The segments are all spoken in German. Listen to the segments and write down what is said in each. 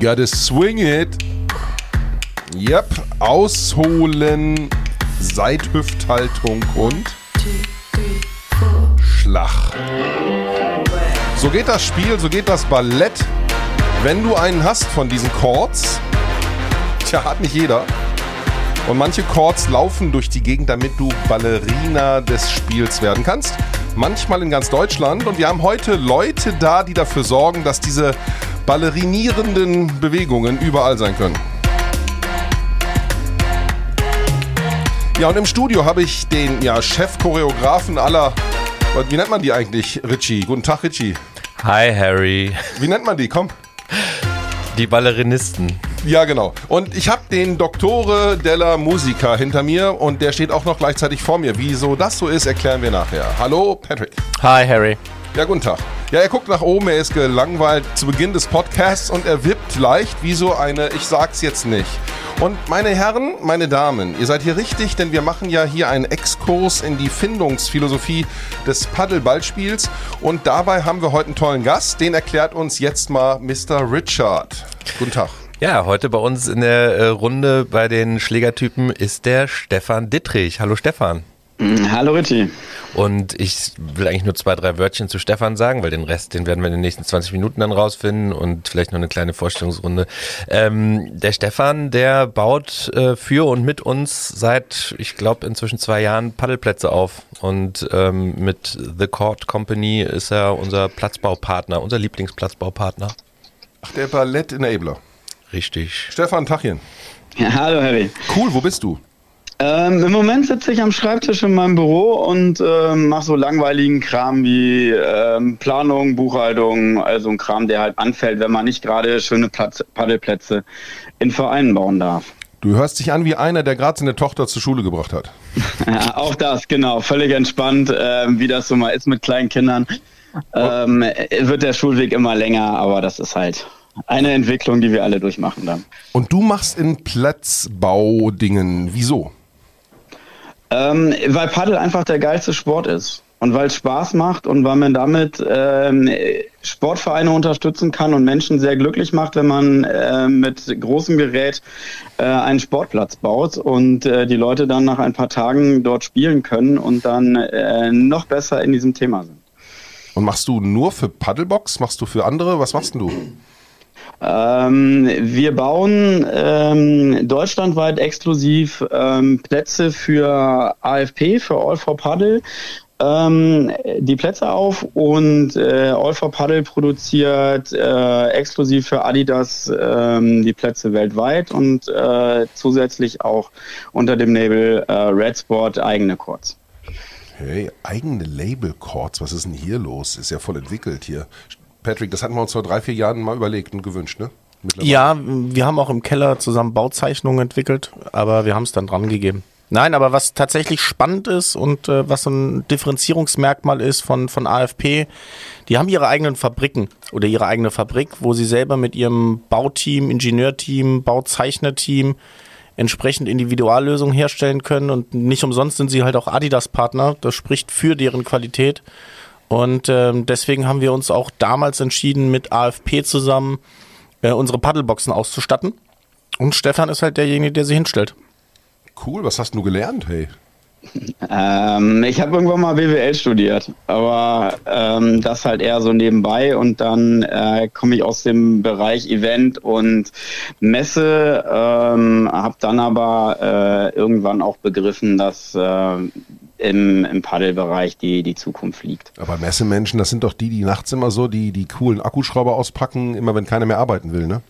Gotta swing it. Yep, ausholen, Seithüfthaltung und Schlag. So geht das Spiel, so geht das Ballett. Wenn du einen hast von diesen Chords, tja, hat nicht jeder. Und manche Chords laufen durch die Gegend, damit du Ballerina des Spiels werden kannst. Manchmal in ganz Deutschland. Und wir haben heute Leute da, die dafür sorgen, dass diese ballerinierenden Bewegungen überall sein können. Ja, und im Studio habe ich den ja, Chef-Choreografen aller. Wie nennt man die eigentlich, Richie? Guten Tag, Richie. Hi, Harry. Wie nennt man die? Komm. Die Ballerinisten. Ja, genau. Und ich habe den Doktore della Musica hinter mir und der steht auch noch gleichzeitig vor mir. Wieso das so ist, erklären wir nachher. Hallo, Patrick. Hi, Harry. Ja, guten Tag. Ja, er guckt nach oben, er ist gelangweilt zu Beginn des Podcasts und er wippt leicht wie so eine, ich sag's jetzt nicht. Und meine Herren, meine Damen, ihr seid hier richtig, denn wir machen ja hier einen Exkurs in die Findungsphilosophie des Paddelballspiels und dabei haben wir heute einen tollen Gast, den erklärt uns jetzt mal Mr. Richard. Guten Tag. Ja, heute bei uns in der äh, Runde bei den Schlägertypen ist der Stefan Dittrich. Hallo Stefan. Mm, hallo Richie. Und ich will eigentlich nur zwei, drei Wörtchen zu Stefan sagen, weil den Rest, den werden wir in den nächsten 20 Minuten dann rausfinden und vielleicht noch eine kleine Vorstellungsrunde. Ähm, der Stefan, der baut äh, für und mit uns seit, ich glaube, inzwischen zwei Jahren Paddelplätze auf. Und ähm, mit The Court Company ist er unser Platzbaupartner, unser Lieblingsplatzbaupartner. Ach, der Ballett-Enabler. Richtig. Stefan Tachchen. Ja, hallo Harry. Cool, wo bist du? Ähm, Im Moment sitze ich am Schreibtisch in meinem Büro und ähm, mache so langweiligen Kram wie ähm, Planung, Buchhaltung, also ein Kram, der halt anfällt, wenn man nicht gerade schöne Platz Paddelplätze in Vereinen bauen darf. Du hörst dich an wie einer, der gerade seine Tochter zur Schule gebracht hat. ja, auch das, genau. Völlig entspannt, äh, wie das so mal ist mit kleinen Kindern. Ähm, wird der Schulweg immer länger, aber das ist halt eine Entwicklung, die wir alle durchmachen dann. Und du machst in Platzbaudingen. Wieso? Ähm, weil Paddel einfach der geilste Sport ist. Und weil es Spaß macht und weil man damit ähm, Sportvereine unterstützen kann und Menschen sehr glücklich macht, wenn man äh, mit großem Gerät äh, einen Sportplatz baut und äh, die Leute dann nach ein paar Tagen dort spielen können und dann äh, noch besser in diesem Thema sind. Und machst du nur für Paddlebox? Machst du für andere? Was machst denn du? Ähm, wir bauen ähm, deutschlandweit exklusiv ähm, Plätze für AFP, für All for Paddle, ähm, die Plätze auf und äh, All for Paddle produziert äh, exklusiv für Adidas ähm, die Plätze weltweit und äh, zusätzlich auch unter dem Label äh, Red Sport eigene Courts. Hey, eigene Label-Chords, was ist denn hier los? Ist ja voll entwickelt hier. Patrick, das hatten wir uns vor drei, vier Jahren mal überlegt und gewünscht, ne? Ja, wir haben auch im Keller zusammen Bauzeichnungen entwickelt, aber wir haben es dann dran gegeben. Nein, aber was tatsächlich spannend ist und äh, was so ein Differenzierungsmerkmal ist von, von AFP, die haben ihre eigenen Fabriken oder ihre eigene Fabrik, wo sie selber mit ihrem Bauteam, Ingenieurteam, Bauzeichnerteam entsprechend Individuallösungen herstellen können und nicht umsonst sind sie halt auch Adidas-Partner. Das spricht für deren Qualität. Und ähm, deswegen haben wir uns auch damals entschieden, mit AFP zusammen äh, unsere Paddleboxen auszustatten. Und Stefan ist halt derjenige, der sie hinstellt. Cool, was hast du gelernt, hey? Ähm, ich habe irgendwann mal BWL studiert, aber ähm, das halt eher so nebenbei und dann äh, komme ich aus dem Bereich Event und Messe, ähm, habe dann aber äh, irgendwann auch begriffen, dass äh, im, im Paddelbereich die, die Zukunft liegt. Aber Messemenschen, das sind doch die, die nachts immer so die, die coolen Akkuschrauber auspacken, immer wenn keiner mehr arbeiten will, ne?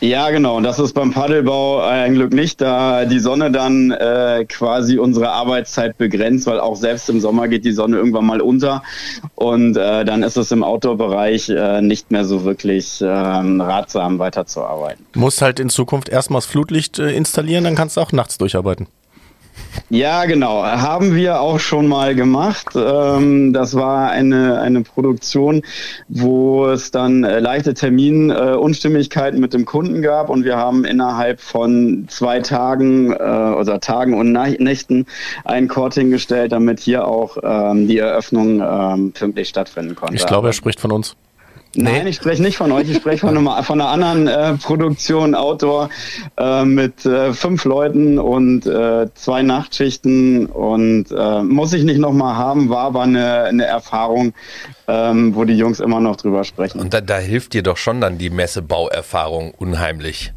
Ja, genau. Und das ist beim Paddelbau ein Glück nicht, da die Sonne dann äh, quasi unsere Arbeitszeit begrenzt, weil auch selbst im Sommer geht die Sonne irgendwann mal unter. Und äh, dann ist es im Outdoor-Bereich äh, nicht mehr so wirklich äh, ratsam, weiterzuarbeiten. Muss halt in Zukunft erstmal das Flutlicht äh, installieren, dann kannst du auch nachts durcharbeiten. Ja, genau. Haben wir auch schon mal gemacht. Ähm, das war eine, eine Produktion, wo es dann äh, leichte Terminunstimmigkeiten mit dem Kunden gab und wir haben innerhalb von zwei Tagen äh, oder Tagen und Nächten ein Court hingestellt, damit hier auch ähm, die Eröffnung ähm, pünktlich stattfinden konnte. Ich glaube, er spricht von uns. Nein, ich spreche nicht von euch, ich spreche von, einem, von einer anderen äh, Produktion Outdoor äh, mit äh, fünf Leuten und äh, zwei Nachtschichten und äh, muss ich nicht nochmal haben, war aber eine, eine Erfahrung, ähm, wo die Jungs immer noch drüber sprechen. Und da, da hilft dir doch schon dann die Messebauerfahrung unheimlich.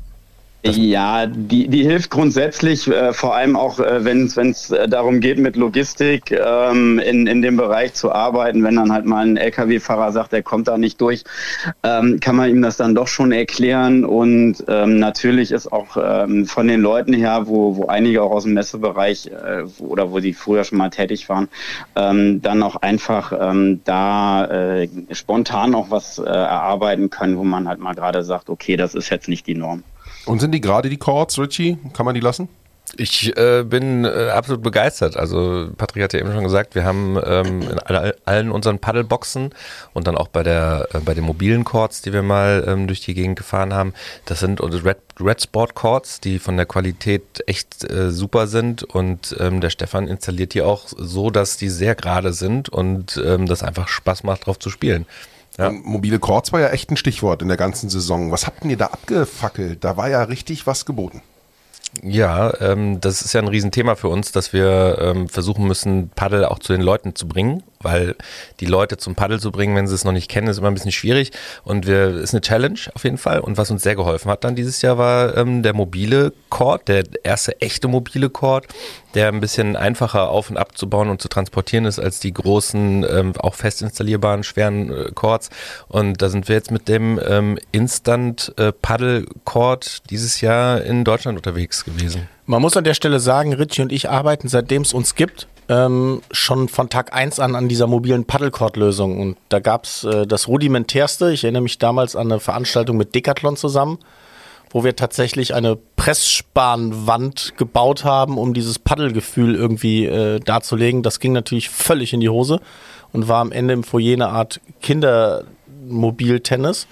Ja, die, die hilft grundsätzlich, äh, vor allem auch, äh, wenn es äh, darum geht, mit Logistik ähm, in, in dem Bereich zu arbeiten. Wenn dann halt mal ein Lkw-Fahrer sagt, er kommt da nicht durch, ähm, kann man ihm das dann doch schon erklären. Und ähm, natürlich ist auch ähm, von den Leuten her, wo, wo einige auch aus dem Messebereich äh, oder wo sie früher schon mal tätig waren, ähm, dann auch einfach ähm, da äh, spontan auch was äh, erarbeiten können, wo man halt mal gerade sagt, okay, das ist jetzt nicht die Norm. Und sind die gerade die Chords, Richie? Kann man die lassen? Ich äh, bin äh, absolut begeistert. Also Patrick hat ja eben schon gesagt, wir haben ähm, in all, allen unseren Paddleboxen und dann auch bei der äh, bei den mobilen Chords, die wir mal ähm, durch die Gegend gefahren haben, das sind unsere Red, Red Sport Chords, die von der Qualität echt äh, super sind und ähm, der Stefan installiert die auch so, dass die sehr gerade sind und ähm, das einfach Spaß macht, drauf zu spielen. Ja. Mobile Chords war ja echt ein Stichwort in der ganzen Saison. Was habt ihr da abgefackelt? Da war ja richtig was geboten. Ja, ähm, das ist ja ein Riesenthema für uns, dass wir ähm, versuchen müssen, Paddel auch zu den Leuten zu bringen weil die Leute zum Paddel zu bringen, wenn sie es noch nicht kennen, ist immer ein bisschen schwierig. Und wir ist eine Challenge auf jeden Fall. Und was uns sehr geholfen hat dann dieses Jahr war ähm, der mobile Chord, der erste echte mobile Chord, der ein bisschen einfacher auf und abzubauen und zu transportieren ist als die großen, ähm, auch fest installierbaren schweren äh, Chords und da sind wir jetzt mit dem ähm, Instant äh, Paddle Chord dieses Jahr in Deutschland unterwegs gewesen. Man muss an der Stelle sagen, Richie und ich arbeiten, seitdem es uns gibt, ähm, schon von Tag 1 an an dieser mobilen Paddlecord-Lösung. Und da gab es äh, das rudimentärste. Ich erinnere mich damals an eine Veranstaltung mit Decathlon zusammen, wo wir tatsächlich eine Pressspanwand gebaut haben, um dieses Paddelgefühl irgendwie äh, darzulegen. Das ging natürlich völlig in die Hose und war am Ende im Foyer eine Art Kindermobiltennis.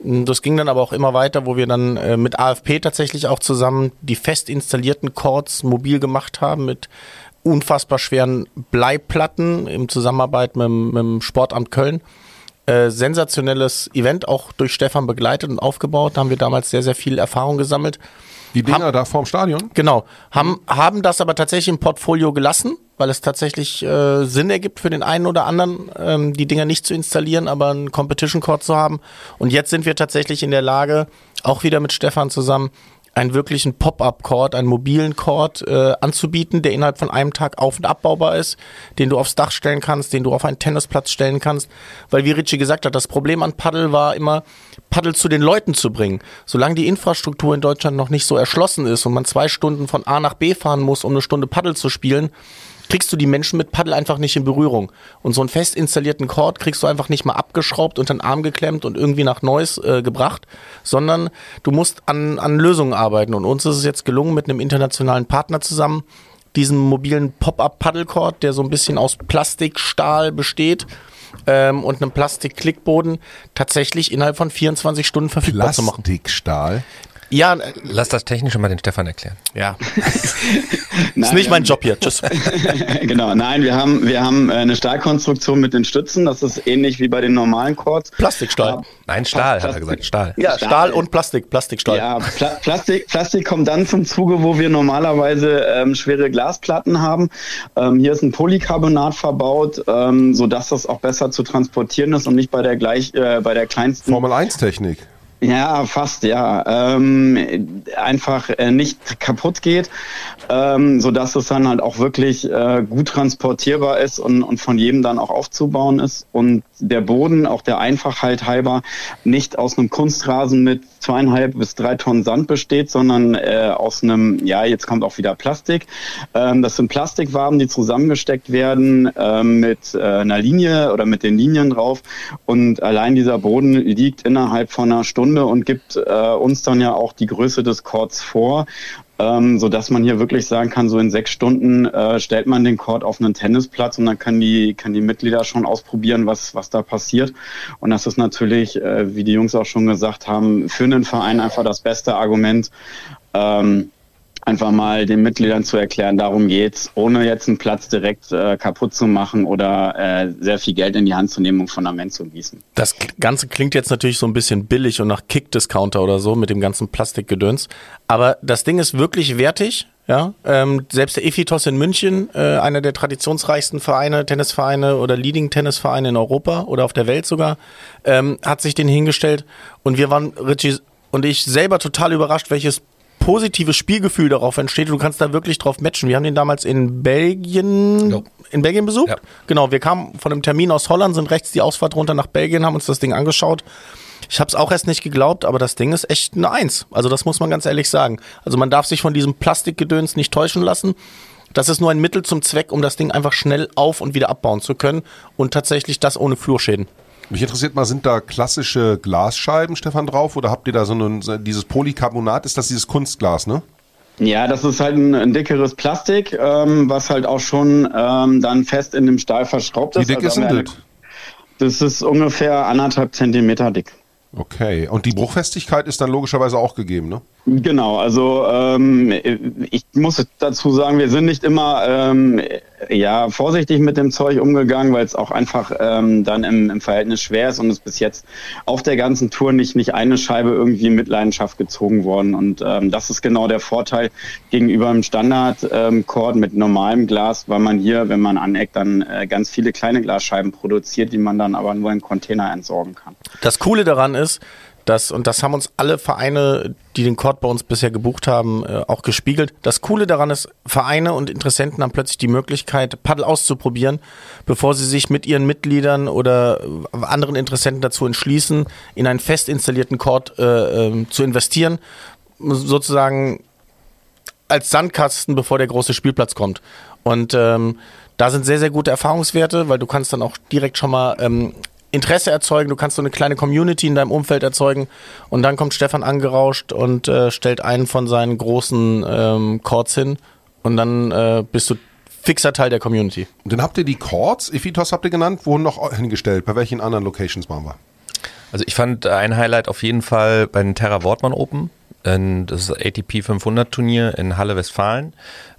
Das ging dann aber auch immer weiter, wo wir dann äh, mit AFP tatsächlich auch zusammen die fest installierten Chords mobil gemacht haben mit unfassbar schweren Bleiplatten im Zusammenarbeit mit, mit dem Sportamt Köln. Äh, sensationelles Event, auch durch Stefan begleitet und aufgebaut. Da haben wir damals sehr, sehr viel Erfahrung gesammelt. Die Dinger haben, da vorm Stadion? Genau. Haben, haben das aber tatsächlich im Portfolio gelassen, weil es tatsächlich äh, Sinn ergibt für den einen oder anderen, ähm, die Dinger nicht zu installieren, aber einen Competition Cord zu haben. Und jetzt sind wir tatsächlich in der Lage, auch wieder mit Stefan zusammen, einen wirklichen Pop-up-Cord, einen mobilen Cord äh, anzubieten, der innerhalb von einem Tag auf- und abbaubar ist, den du aufs Dach stellen kannst, den du auf einen Tennisplatz stellen kannst. Weil wie Richie gesagt hat, das Problem an Paddel war immer, Paddel zu den Leuten zu bringen. Solange die Infrastruktur in Deutschland noch nicht so erschlossen ist und man zwei Stunden von A nach B fahren muss, um eine Stunde Paddel zu spielen, kriegst du die Menschen mit Paddel einfach nicht in Berührung. Und so einen fest installierten Cord kriegst du einfach nicht mal abgeschraubt, unter den Arm geklemmt und irgendwie nach Neues äh, gebracht, sondern du musst an, an Lösungen arbeiten. Und uns ist es jetzt gelungen, mit einem internationalen Partner zusammen, diesen mobilen Pop-Up-Paddle-Cord, der so ein bisschen aus Plastikstahl besteht, ähm, und einem Plastik-Klickboden tatsächlich innerhalb von 24 Stunden verfügbar zu machen. Plastikstahl? Ja, lass das Technische mal den Stefan erklären. Ja. ist nicht mein Job hier. Tschüss. genau, nein, wir haben, wir haben äh, eine Stahlkonstruktion mit den Stützen. Das ist ähnlich wie bei den normalen Chords. Plastikstahl. Nein, Stahl, Plastik. hat er gesagt. Stahl. Ja, Stahl, Stahl und Plastik. Plastikstahl. Ja, Pla Plastik, Plastik kommt dann zum Zuge, wo wir normalerweise ähm, schwere Glasplatten haben. Ähm, hier ist ein Polycarbonat verbaut, ähm, sodass das auch besser zu transportieren ist und nicht bei der gleich, äh, bei der kleinsten. Formel 1 Technik. Ja, fast, ja. Ähm, einfach äh, nicht kaputt geht, ähm, so dass es dann halt auch wirklich äh, gut transportierbar ist und, und von jedem dann auch aufzubauen ist. Und der Boden, auch der Einfachheit halber, nicht aus einem Kunstrasen mit zweieinhalb bis drei Tonnen Sand besteht, sondern äh, aus einem, ja, jetzt kommt auch wieder Plastik. Ähm, das sind Plastikwaben, die zusammengesteckt werden äh, mit äh, einer Linie oder mit den Linien drauf. Und allein dieser Boden liegt innerhalb von einer Stunde und gibt äh, uns dann ja auch die Größe des Chords vor ähm, so dass man hier wirklich sagen kann, so in sechs Stunden äh, stellt man den Court auf einen Tennisplatz und dann kann die, kann die Mitglieder schon ausprobieren, was, was da passiert. Und das ist natürlich, äh, wie die Jungs auch schon gesagt haben, für einen Verein einfach das beste Argument, ähm, einfach mal den Mitgliedern zu erklären, darum geht's, ohne jetzt einen Platz direkt äh, kaputt zu machen oder äh, sehr viel Geld in die Hand zu nehmen, um Fundament zu gießen. Das Ganze klingt jetzt natürlich so ein bisschen billig und nach Kick-Discounter oder so mit dem ganzen Plastikgedöns. Aber das Ding ist wirklich wertig. Ja, ähm, selbst der Ephitos in München, äh, einer der traditionsreichsten Vereine, Tennisvereine oder Leading Tennisvereine in Europa oder auf der Welt sogar, ähm, hat sich den hingestellt und wir waren, Richie und ich selber total überrascht, welches positives Spielgefühl darauf entsteht. Du kannst da wirklich drauf matchen. Wir haben den damals in Belgien, in Belgien besucht. Ja. Genau, wir kamen von einem Termin aus Holland, sind rechts die Ausfahrt runter nach Belgien, haben uns das Ding angeschaut. Ich habe es auch erst nicht geglaubt, aber das Ding ist echt eine Eins. Also das muss man ganz ehrlich sagen. Also man darf sich von diesem Plastikgedöns nicht täuschen lassen. Das ist nur ein Mittel zum Zweck, um das Ding einfach schnell auf und wieder abbauen zu können und tatsächlich das ohne Flurschäden. Mich interessiert mal, sind da klassische Glasscheiben, Stefan, drauf? Oder habt ihr da so ein, dieses Polycarbonat? Ist das dieses Kunstglas, ne? Ja, das ist halt ein, ein dickeres Plastik, ähm, was halt auch schon ähm, dann fest in dem Stahl verschraubt Wie ist. dick Also ist denn das? Das ist ungefähr anderthalb Zentimeter dick. Okay. Und die Bruchfestigkeit ist dann logischerweise auch gegeben, ne? Genau, also ähm, ich muss dazu sagen, wir sind nicht immer ähm, ja vorsichtig mit dem Zeug umgegangen, weil es auch einfach ähm, dann im, im Verhältnis schwer ist und es bis jetzt auf der ganzen Tour nicht nicht eine Scheibe irgendwie in Mitleidenschaft gezogen worden und ähm, das ist genau der Vorteil gegenüber einem Standard ähm, Chord mit normalem Glas, weil man hier, wenn man aneckt, dann äh, ganz viele kleine Glasscheiben produziert, die man dann aber nur in Container entsorgen kann. Das Coole daran ist, dass, und das haben uns alle Vereine, die den Court bei uns bisher gebucht haben, äh, auch gespiegelt. Das Coole daran ist, Vereine und Interessenten haben plötzlich die Möglichkeit, Paddel auszuprobieren, bevor sie sich mit ihren Mitgliedern oder äh, anderen Interessenten dazu entschließen, in einen fest installierten Court äh, ähm, zu investieren. Sozusagen als Sandkasten, bevor der große Spielplatz kommt. Und ähm, da sind sehr, sehr gute Erfahrungswerte, weil du kannst dann auch direkt schon mal ähm, Interesse erzeugen, du kannst so eine kleine Community in deinem Umfeld erzeugen und dann kommt Stefan angerauscht und äh, stellt einen von seinen großen ähm, Chords hin und dann äh, bist du fixer Teil der Community. Und dann habt ihr die Chords, Ephitos habt ihr genannt, wurden noch hingestellt. Bei welchen anderen Locations waren wir? Also ich fand ein Highlight auf jeden Fall bei den Terra Wortmann Open. Ähm, Das ATP 500 Turnier in Halle Westfalen.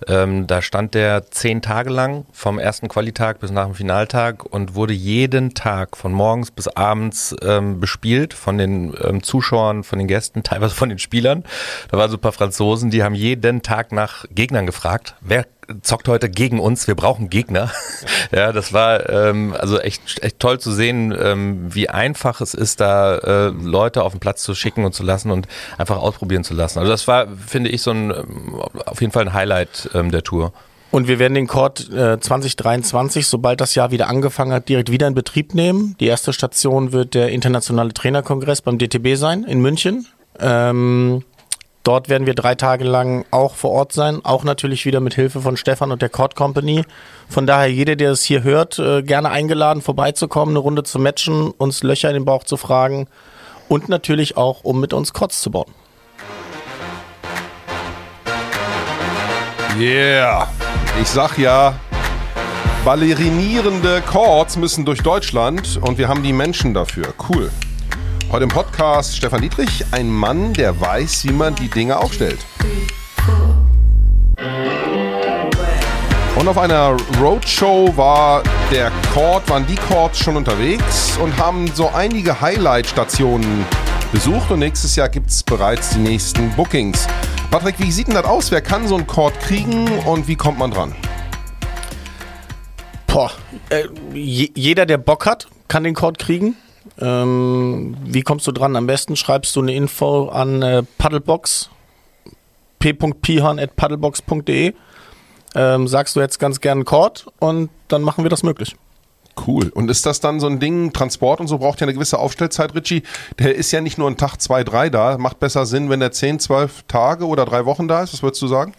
Ähm, da stand der zehn Tage lang vom ersten Qualitag bis nach dem Finaltag und wurde jeden Tag von morgens bis abends ähm, bespielt von den ähm, Zuschauern, von den Gästen, teilweise von den Spielern. Da waren so ein paar Franzosen, die haben jeden Tag nach Gegnern gefragt. Wer zockt heute gegen uns, wir brauchen Gegner. ja, das war ähm, also echt, echt toll zu sehen, ähm, wie einfach es ist, da äh, Leute auf den Platz zu schicken und zu lassen und einfach ausprobieren zu lassen. Also das war, finde ich, so ein ähm, auf jeden Fall ein Highlight ähm, der Tour. Und wir werden den Court äh, 2023, sobald das Jahr wieder angefangen hat, direkt wieder in Betrieb nehmen. Die erste Station wird der internationale Trainerkongress beim DTB sein in München. Ähm, dort werden wir drei Tage lang auch vor Ort sein, auch natürlich wieder mit Hilfe von Stefan und der Court Company. Von daher jeder, der es hier hört, äh, gerne eingeladen, vorbeizukommen, eine Runde zu matchen, uns Löcher in den Bauch zu fragen und natürlich auch, um mit uns Courts zu bauen. Yeah. Ich sag ja, ballerinierende Chords müssen durch Deutschland und wir haben die Menschen dafür. Cool. Heute im Podcast Stefan Dietrich, ein Mann, der weiß, wie man die Dinge aufstellt. Und auf einer Roadshow war der Chord, waren die Chords schon unterwegs und haben so einige Highlight-Stationen besucht und nächstes Jahr gibt es bereits die nächsten Bookings. Patrick, wie sieht denn das aus? Wer kann so einen Chord kriegen und wie kommt man dran? Boah, äh, je, jeder, der Bock hat, kann den Code kriegen. Ähm, wie kommst du dran? Am besten schreibst du eine Info an äh, Paddlebox p.pihorn.paddlebox.de ähm, sagst du jetzt ganz gern einen Code und dann machen wir das möglich. Cool. Und ist das dann so ein Ding, Transport und so braucht ja eine gewisse Aufstellzeit, Richie? Der ist ja nicht nur ein Tag, zwei, drei da. Macht besser Sinn, wenn der zehn, zwölf Tage oder drei Wochen da ist. Was würdest du sagen?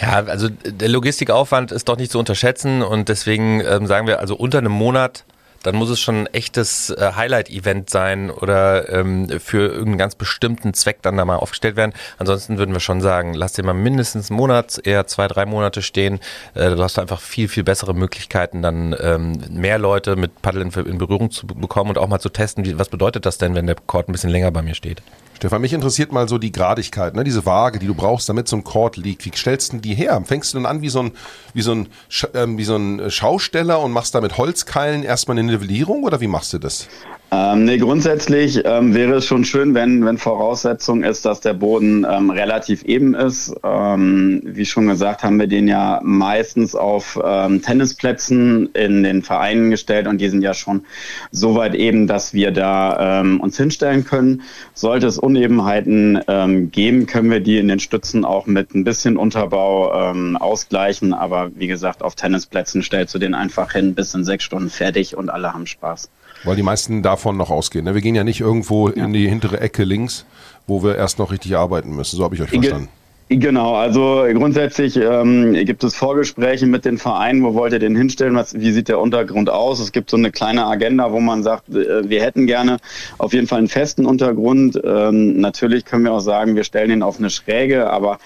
Ja, also der Logistikaufwand ist doch nicht zu unterschätzen und deswegen ähm, sagen wir also unter einem Monat, dann muss es schon ein echtes äh, Highlight-Event sein oder ähm, für irgendeinen ganz bestimmten Zweck dann da mal aufgestellt werden. Ansonsten würden wir schon sagen, lass dir mal mindestens einen Monat, eher zwei, drei Monate stehen. Äh, du hast einfach viel, viel bessere Möglichkeiten, dann ähm, mehr Leute mit Paddel in, in Berührung zu bekommen und auch mal zu testen, wie, was bedeutet das denn, wenn der Court ein bisschen länger bei mir steht. Stefan, mich interessiert mal so die Gradigkeit, ne? diese Waage, die du brauchst, damit so ein Chord liegt. Wie stellst du die her? Fängst du dann an wie so ein, wie so ein, ähm, wie so ein Schausteller und machst da mit Holzkeilen erstmal eine Nivellierung oder wie machst du das? Ähm, nee, grundsätzlich ähm, wäre es schon schön, wenn, wenn Voraussetzung ist, dass der Boden ähm, relativ eben ist. Ähm, wie schon gesagt, haben wir den ja meistens auf ähm, Tennisplätzen in den Vereinen gestellt und die sind ja schon so weit eben, dass wir da ähm, uns hinstellen können. Sollte es Unebenheiten ähm, geben, können wir die in den Stützen auch mit ein bisschen Unterbau ausgleichen. Aber wie gesagt, auf Tennisplätzen stellst du den einfach hin, bis in sechs Stunden fertig und alle haben Spaß. Weil die meisten davon noch ausgehen. Ne? Wir gehen ja nicht irgendwo ja. in die hintere Ecke links, wo wir erst noch richtig arbeiten müssen. So habe ich euch verstanden. Genau, also grundsätzlich ähm, gibt es Vorgespräche mit den Vereinen, wo wollt ihr den hinstellen, was, wie sieht der Untergrund aus? Es gibt so eine kleine Agenda, wo man sagt, äh, wir hätten gerne auf jeden Fall einen festen Untergrund. Ähm, natürlich können wir auch sagen, wir stellen ihn auf eine Schräge, aber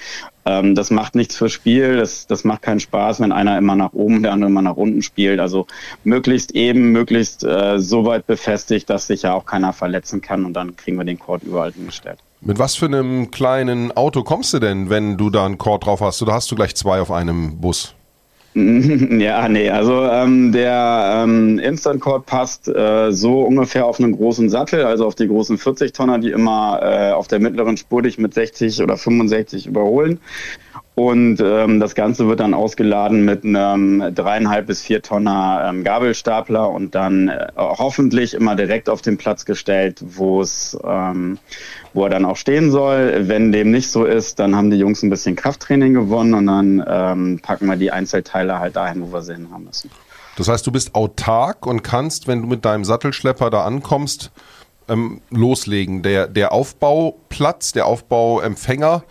ähm, das macht nichts fürs Spiel, das, das macht keinen Spaß, wenn einer immer nach oben, der andere immer nach unten spielt. Also möglichst eben, möglichst äh, so weit befestigt, dass sich ja auch keiner verletzen kann und dann kriegen wir den Court überall hingestellt. Mit was für einem kleinen Auto kommst du denn, wenn du da einen Cord drauf hast? Oder hast du gleich zwei auf einem Bus? Ja, nee, also ähm, der ähm, Instant Cord passt äh, so ungefähr auf einen großen Sattel, also auf die großen 40 Tonner, die immer äh, auf der mittleren Spur dich mit 60 oder 65 überholen. Und ähm, das Ganze wird dann ausgeladen mit einem dreieinhalb bis vier Tonner ähm, Gabelstapler und dann äh, hoffentlich immer direkt auf den Platz gestellt, wo es, ähm, wo er dann auch stehen soll. Wenn dem nicht so ist, dann haben die Jungs ein bisschen Krafttraining gewonnen und dann ähm, packen wir die Einzelteile halt dahin, wo wir sie hin haben müssen. Das heißt, du bist autark und kannst, wenn du mit deinem Sattelschlepper da ankommst, ähm, loslegen. Der, der Aufbauplatz, der Aufbauempfänger,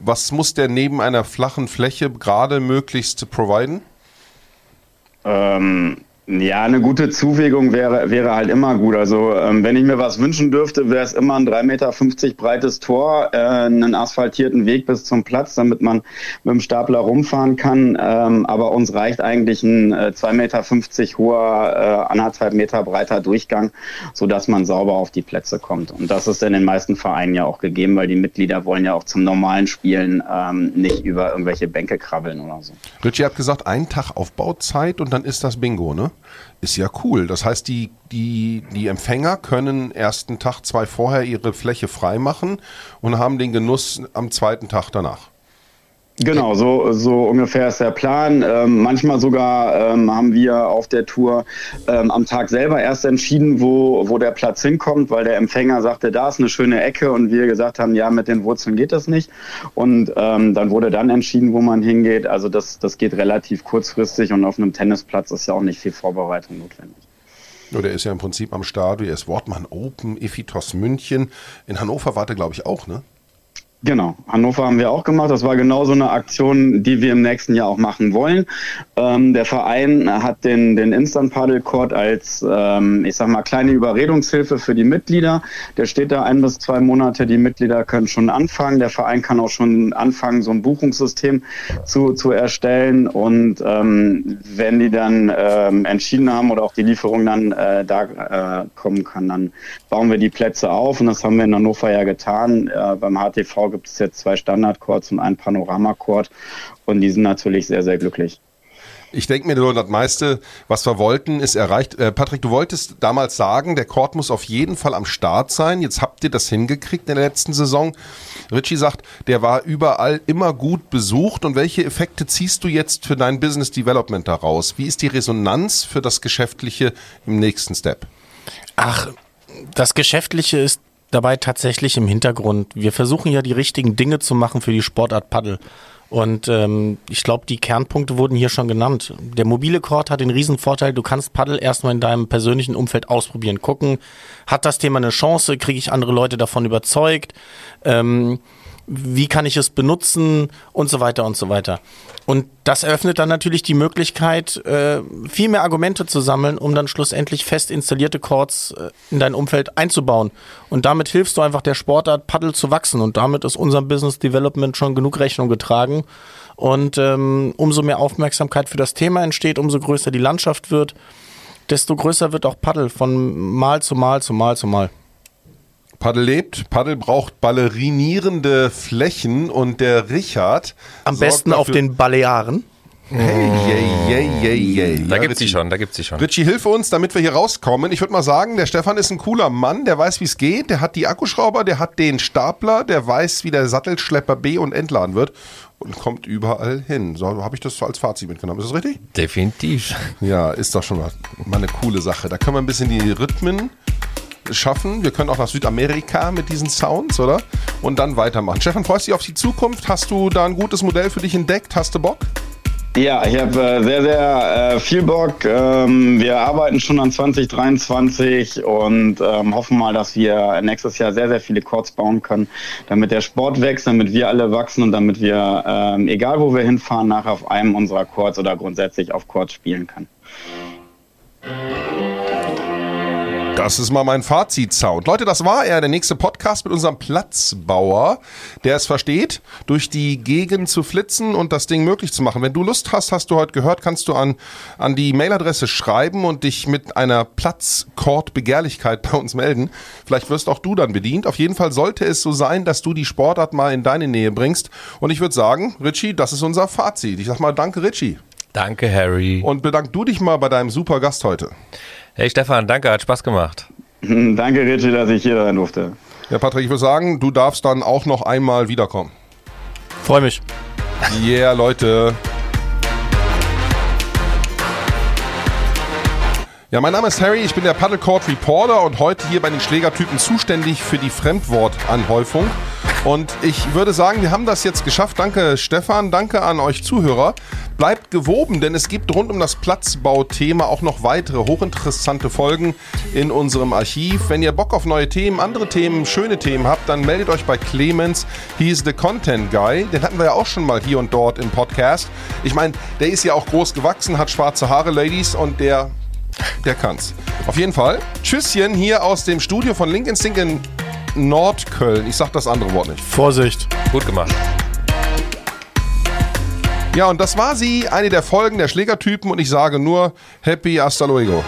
was muss der neben einer flachen Fläche gerade möglichst providen? Ähm, ja, eine gute Zuwägung wäre, wäre halt immer gut. Also ähm, wenn ich mir was wünschen dürfte, wäre es immer ein 3,50 Meter breites Tor, äh, einen asphaltierten Weg bis zum Platz, damit man mit dem Stapler rumfahren kann. Ähm, aber uns reicht eigentlich ein äh, 2,50 Meter hoher, äh, anderthalb Meter breiter Durchgang, sodass man sauber auf die Plätze kommt. Und das ist in den meisten Vereinen ja auch gegeben, weil die Mitglieder wollen ja auch zum normalen Spielen ähm, nicht über irgendwelche Bänke krabbeln oder so. Richie hat gesagt, ein Tag Aufbauzeit und dann ist das Bingo, ne? Ist ja cool. Das heißt, die, die, die Empfänger können ersten Tag, zwei vorher ihre Fläche freimachen und haben den Genuss am zweiten Tag danach. Genau, so, so ungefähr ist der Plan. Ähm, manchmal sogar ähm, haben wir auf der Tour ähm, am Tag selber erst entschieden, wo, wo der Platz hinkommt, weil der Empfänger sagte, da ist eine schöne Ecke und wir gesagt haben, ja, mit den Wurzeln geht das nicht. Und ähm, dann wurde dann entschieden, wo man hingeht. Also das, das geht relativ kurzfristig und auf einem Tennisplatz ist ja auch nicht viel Vorbereitung notwendig. Ja, der ist ja im Prinzip am Start, wie ist Wortmann Open, Ephitos München. In Hannover warte, glaube ich, auch, ne? Genau, Hannover haben wir auch gemacht. Das war genau so eine Aktion, die wir im nächsten Jahr auch machen wollen. Ähm, der Verein hat den, den Instant Paddle Court als, ähm, ich sag mal, kleine Überredungshilfe für die Mitglieder. Der steht da ein bis zwei Monate. Die Mitglieder können schon anfangen. Der Verein kann auch schon anfangen, so ein Buchungssystem zu, zu erstellen. Und ähm, wenn die dann ähm, entschieden haben oder auch die Lieferung dann äh, da äh, kommen kann, dann bauen wir die Plätze auf. Und das haben wir in Hannover ja getan. Äh, beim HTV gibt es jetzt zwei Standardchords und einen Panoramachord und die sind natürlich sehr, sehr glücklich. Ich denke mir nur, das meiste, was wir wollten, ist erreicht. Äh, Patrick, du wolltest damals sagen, der Chord muss auf jeden Fall am Start sein. Jetzt habt ihr das hingekriegt in der letzten Saison. Richie sagt, der war überall immer gut besucht. Und welche Effekte ziehst du jetzt für dein Business Development daraus? Wie ist die Resonanz für das Geschäftliche im nächsten Step? Ach, das Geschäftliche ist dabei tatsächlich im Hintergrund. Wir versuchen ja die richtigen Dinge zu machen für die Sportart Paddel. Und ähm, ich glaube, die Kernpunkte wurden hier schon genannt. Der mobile Court hat den riesen Vorteil, du kannst Paddel erstmal in deinem persönlichen Umfeld ausprobieren, gucken, hat das Thema eine Chance, kriege ich andere Leute davon überzeugt, ähm, wie kann ich es benutzen und so weiter und so weiter. Und das eröffnet dann natürlich die Möglichkeit, äh, viel mehr Argumente zu sammeln, um dann schlussendlich fest installierte Chords äh, in dein Umfeld einzubauen. Und damit hilfst du einfach der Sportart Paddle zu wachsen. Und damit ist unserem Business Development schon genug Rechnung getragen. Und ähm, umso mehr Aufmerksamkeit für das Thema entsteht, umso größer die Landschaft wird, desto größer wird auch Paddle von Mal zu Mal zu Mal zu Mal. Paddel lebt, Paddel braucht ballerinierende Flächen und der Richard. Am besten auf den Balearen. Hey, yay, yay, yay, yay. Da Ja, gibt's sie Richie. schon, da gibt's sie schon. Richie, hilf uns, damit wir hier rauskommen. Ich würde mal sagen, der Stefan ist ein cooler Mann, der weiß, wie es geht. Der hat die Akkuschrauber, der hat den Stapler, der weiß, wie der Sattelschlepper B und entladen wird und kommt überall hin. So habe ich das so als Fazit mitgenommen. Ist das richtig? Definitiv. Ja, ist doch schon mal, mal eine coole Sache. Da können wir ein bisschen die Rhythmen schaffen. Wir können auch nach Südamerika mit diesen Sounds, oder? Und dann weitermachen. Stefan, freust du dich auf die Zukunft? Hast du da ein gutes Modell für dich entdeckt? Hast du Bock? Ja, ich habe äh, sehr, sehr äh, viel Bock. Ähm, wir arbeiten schon an 2023 und ähm, hoffen mal, dass wir nächstes Jahr sehr, sehr viele Chords bauen können, damit der Sport wächst, damit wir alle wachsen und damit wir, ähm, egal wo wir hinfahren, nachher auf einem unserer Chords oder grundsätzlich auf Chords spielen können. Das ist mal mein Fazit-Sound. Leute, das war er, der nächste Podcast mit unserem Platzbauer, der es versteht, durch die Gegend zu flitzen und das Ding möglich zu machen. Wenn du Lust hast, hast du heute gehört, kannst du an, an die Mailadresse schreiben und dich mit einer Platzkord-Begehrlichkeit bei uns melden. Vielleicht wirst auch du dann bedient. Auf jeden Fall sollte es so sein, dass du die Sportart mal in deine Nähe bringst. Und ich würde sagen, Richie, das ist unser Fazit. Ich sag mal danke, Richie. Danke, Harry. Und bedank du dich mal bei deinem super Gast heute. Hey Stefan, danke, hat Spaß gemacht. Danke, Richie, dass ich hier sein durfte. Ja, Patrick, ich würde sagen, du darfst dann auch noch einmal wiederkommen. Freue mich. Yeah, Leute. Ja, mein Name ist Harry, ich bin der Paddlecourt Reporter und heute hier bei den Schlägertypen zuständig für die Fremdwortanhäufung. Und ich würde sagen, wir haben das jetzt geschafft. Danke Stefan, danke an euch Zuhörer. Bleibt gewoben, denn es gibt rund um das Platzbauthema auch noch weitere hochinteressante Folgen in unserem Archiv. Wenn ihr Bock auf neue Themen, andere Themen, schöne Themen habt, dann meldet euch bei Clemens. He is the Content Guy. Den hatten wir ja auch schon mal hier und dort im Podcast. Ich meine, der ist ja auch groß gewachsen, hat schwarze Haare, Ladies, und der der kann's. Auf jeden Fall. Tschüsschen hier aus dem Studio von Link Instinct in Nordköln. Ich sag das andere Wort nicht. Vorsicht. Gut gemacht. Ja, und das war sie, eine der Folgen der Schlägertypen und ich sage nur Happy Hasta luego.